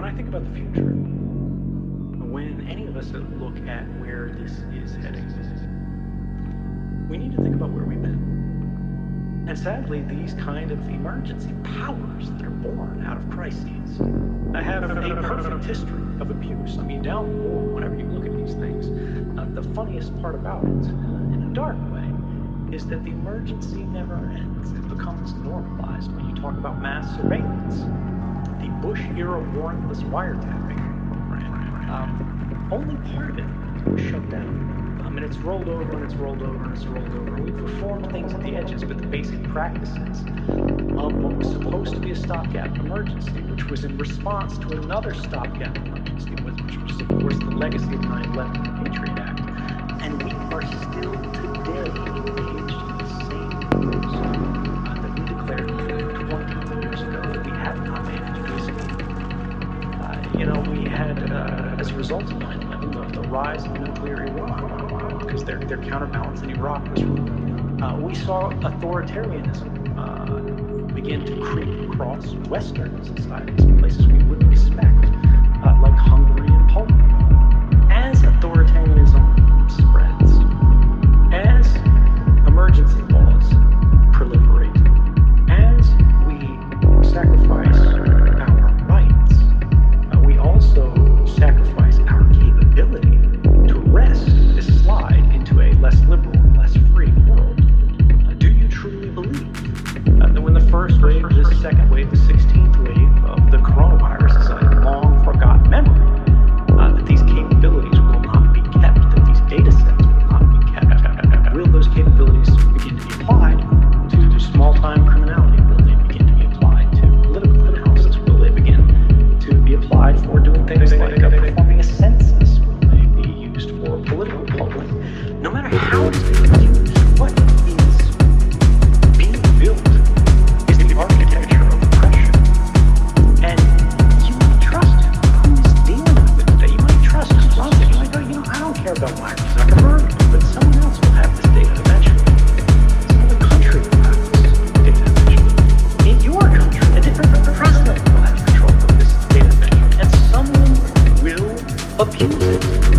when I think about the future, when any of us look at where this is heading, we need to think about where we've been. And sadly, these kind of emergency powers that are born out of crises have a perfect history of abuse. I mean, down the whenever you look at these things, uh, the funniest part about it, uh, in a dark way, is that the emergency never ends. It becomes normalized when you talk about mass surveillance. Bush era warrantless wiretapping um, only part of it was shut down. I mean, it's rolled over and it's rolled over and it's rolled over. We've reformed things at the edges, but the basic practices of what was supposed to be a stopgap emergency, which was in response to another stopgap emergency, which was, of course, the legacy of 9 11 and the Patriot Act. And we are still today result of 9 11, the, the rise of nuclear Iran because their, their counterbalance in Iraq was. Uh, we saw authoritarianism uh, begin to creep across Western societies, places things like abuse.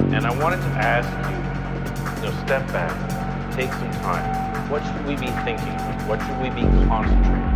And I wanted to ask you, you know, step back, take some time. What should we be thinking? What should we be concentrating?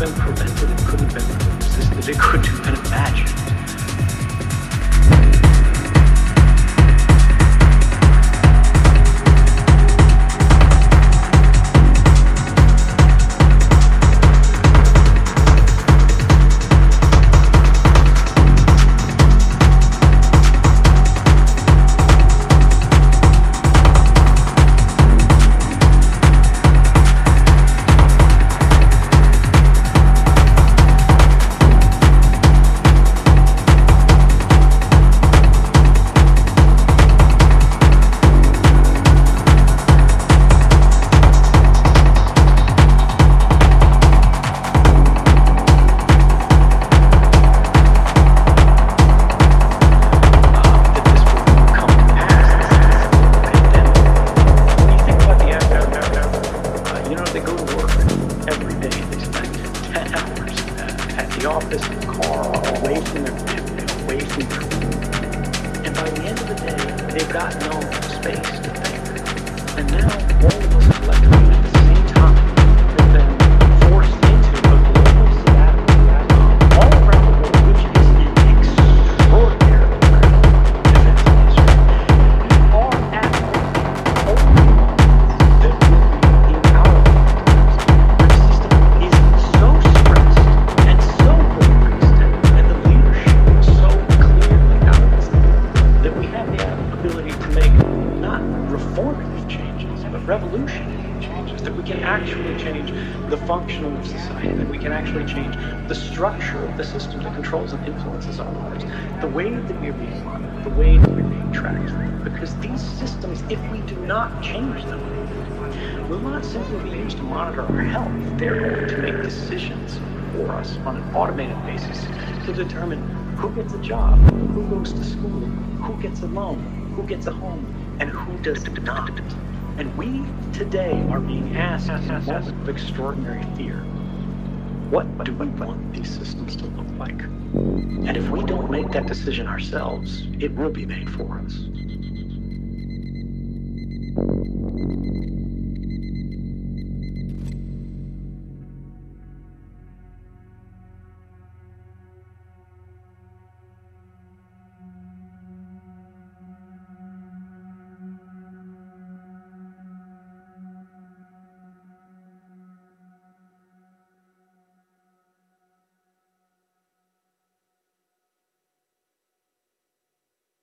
Been prevented. It couldn't have been resisted. It couldn't have been imagined. From their home. And by the end of the day, they've got no space to think. And now all of us the system that controls and influences our lives, the way that we're being monitored, the way that we're being tracked. Because these systems, if we do not change them, will not simply be used to monitor our health. They're going to make decisions for us on an automated basis to determine who gets a job, who goes to school, who gets a loan, who gets a home, and who does not. And we today are being asked of extraordinary fear. What do we want these systems to look like? And if we don't make that decision ourselves, it will be made for us.